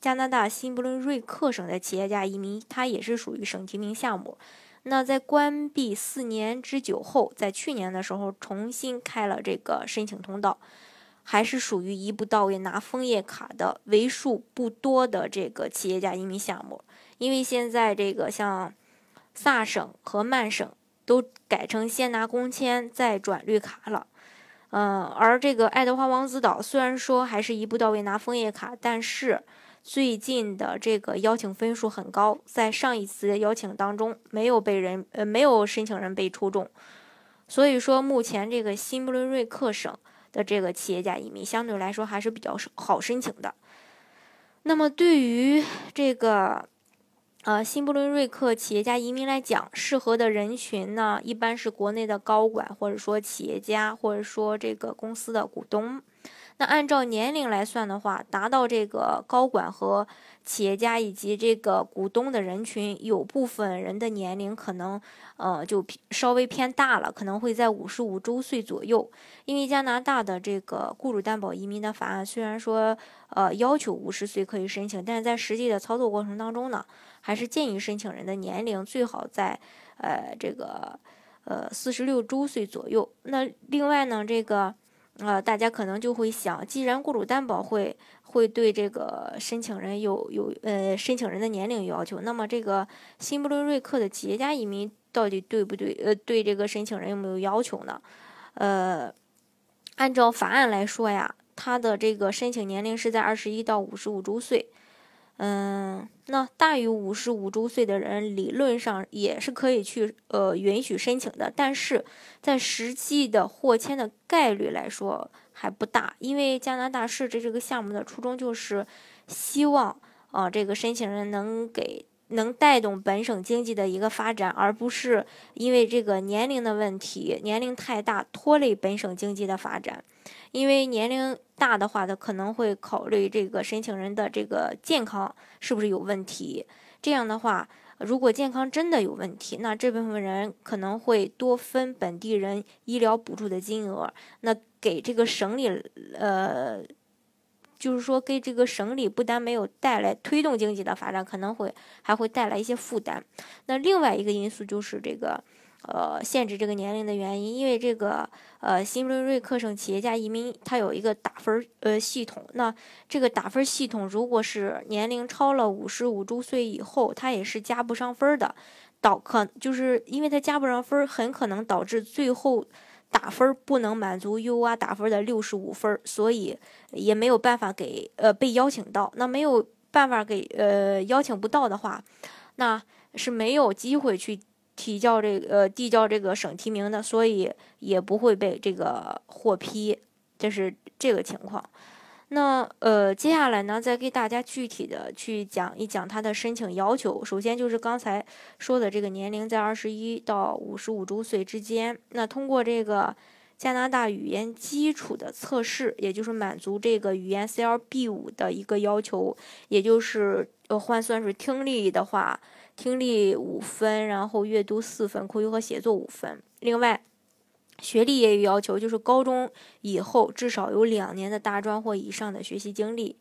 加拿大新不伦瑞克省的企业家移民，它也是属于省提名项目。那在关闭四年之久后，在去年的时候重新开了这个申请通道，还是属于一步到位拿枫叶卡的为数不多的这个企业家移民项目。因为现在这个像萨省和曼省都改成先拿工签再转绿卡了。嗯，而这个爱德华王子岛虽然说还是一步到位拿枫叶卡，但是。最近的这个邀请分数很高，在上一次邀请当中没有被人呃没有申请人被抽中，所以说目前这个新不伦瑞克省的这个企业家移民相对来说还是比较好申请的。那么对于这个呃新不伦瑞克企业家移民来讲，适合的人群呢一般是国内的高管或者说企业家或者说这个公司的股东。那按照年龄来算的话，达到这个高管和企业家以及这个股东的人群，有部分人的年龄可能，呃，就稍微偏大了，可能会在五十五周岁左右。因为加拿大的这个雇主担保移民的法案虽然说，呃，要求五十岁可以申请，但是在实际的操作过程当中呢，还是建议申请人的年龄最好在，呃，这个，呃，四十六周岁左右。那另外呢，这个。呃，大家可能就会想，既然雇主担保会会对这个申请人有有呃申请人的年龄有要求，那么这个新布伦瑞克的企业家移民到底对不对？呃，对这个申请人有没有要求呢？呃，按照法案来说呀，他的这个申请年龄是在二十一到五十五周岁。嗯，那大于五十五周岁的人，理论上也是可以去呃允许申请的，但是在实际的获签的概率来说还不大，因为加拿大设置这个项目的初衷就是希望啊这个申请人能给能带动本省经济的一个发展，而不是因为这个年龄的问题，年龄太大拖累本省经济的发展。因为年龄大的话，他可能会考虑这个申请人的这个健康是不是有问题。这样的话，如果健康真的有问题，那这部分人可能会多分本地人医疗补助的金额，那给这个省里，呃，就是说给这个省里不单没有带来推动经济的发展，可能会还会带来一些负担。那另外一个因素就是这个。呃，限制这个年龄的原因，因为这个呃，新伦瑞克省企业家移民它有一个打分呃系统，那这个打分系统如果是年龄超了五十五周岁以后，它也是加不上分的，导可就是因为它加不上分，很可能导致最后打分不能满足 U 啊打分的六十五分，所以也没有办法给呃被邀请到。那没有办法给呃邀请不到的话，那是没有机会去。提交这个呃递交这个省提名的，所以也不会被这个获批，这是这个情况。那呃接下来呢，再给大家具体的去讲一讲他的申请要求。首先就是刚才说的这个年龄在二十一到五十五周岁之间。那通过这个加拿大语言基础的测试，也就是满足这个语言 CLB 五的一个要求，也就是呃换算是听力的话。听力五分，然后阅读四分，口语和写作五分。另外，学历也有要求，就是高中以后至少有两年的大专或以上的学习经历。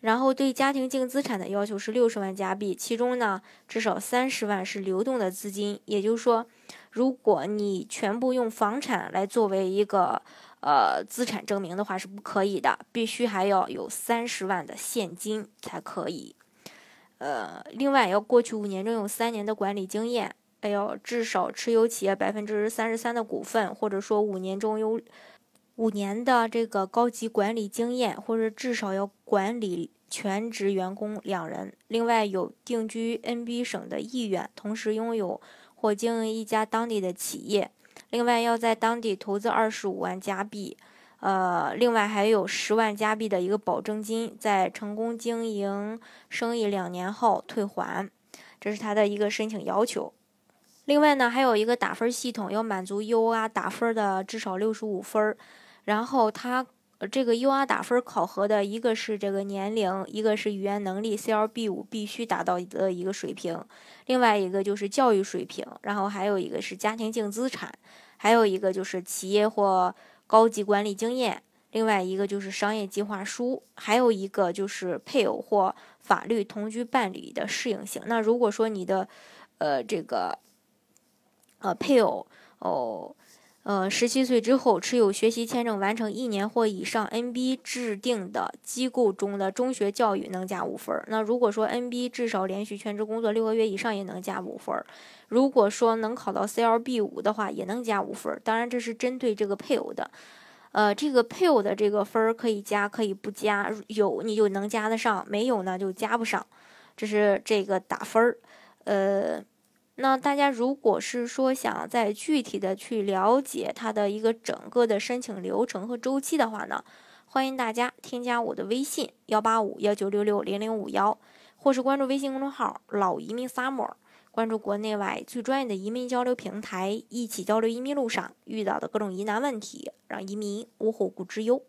然后对家庭净资产的要求是六十万加币，其中呢至少三十万是流动的资金。也就是说，如果你全部用房产来作为一个呃资产证明的话是不可以的，必须还要有三十万的现金才可以。呃，另外要过去五年中有三年的管理经验，还要至少持有企业百分之三十三的股份，或者说五年中有五年的这个高级管理经验，或者至少要管理全职员工两人。另外有定居 NB 省的意愿，同时拥有或经营一家当地的企业。另外要在当地投资二十五万加币。呃，另外还有十万加币的一个保证金，在成功经营生意两年后退还，这是他的一个申请要求。另外呢，还有一个打分系统，要满足 U R 打分的至少六十五分，然后他这个 U R 打分考核的一个是这个年龄，一个是语言能力，C L B 五必须达到的一个水平，另外一个就是教育水平，然后还有一个是家庭净资产，还有一个就是企业或。高级管理经验，另外一个就是商业计划书，还有一个就是配偶或法律同居伴侣的适应性。那如果说你的，呃，这个，呃，配偶哦，呃，十七岁之后持有学习签证完成一年或以上，NB 制定的机构中的中学教育能加五分。那如果说 NB 至少连续全职工作六个月以上，也能加五分。如果说能考到 CLB 五的话，也能加五分。当然，这是针对这个配偶的，呃，这个配偶的这个分可以加，可以不加，有你就能加得上，没有呢就加不上。这是这个打分儿。呃，那大家如果是说想再具体的去了解它的一个整个的申请流程和周期的话呢，欢迎大家添加我的微信幺八五幺九六六零零五幺，或是关注微信公众号“老移民 summer”。关注国内外最专业的移民交流平台，一起交流移民路上遇到的各种疑难问题，让移民无后顾之忧。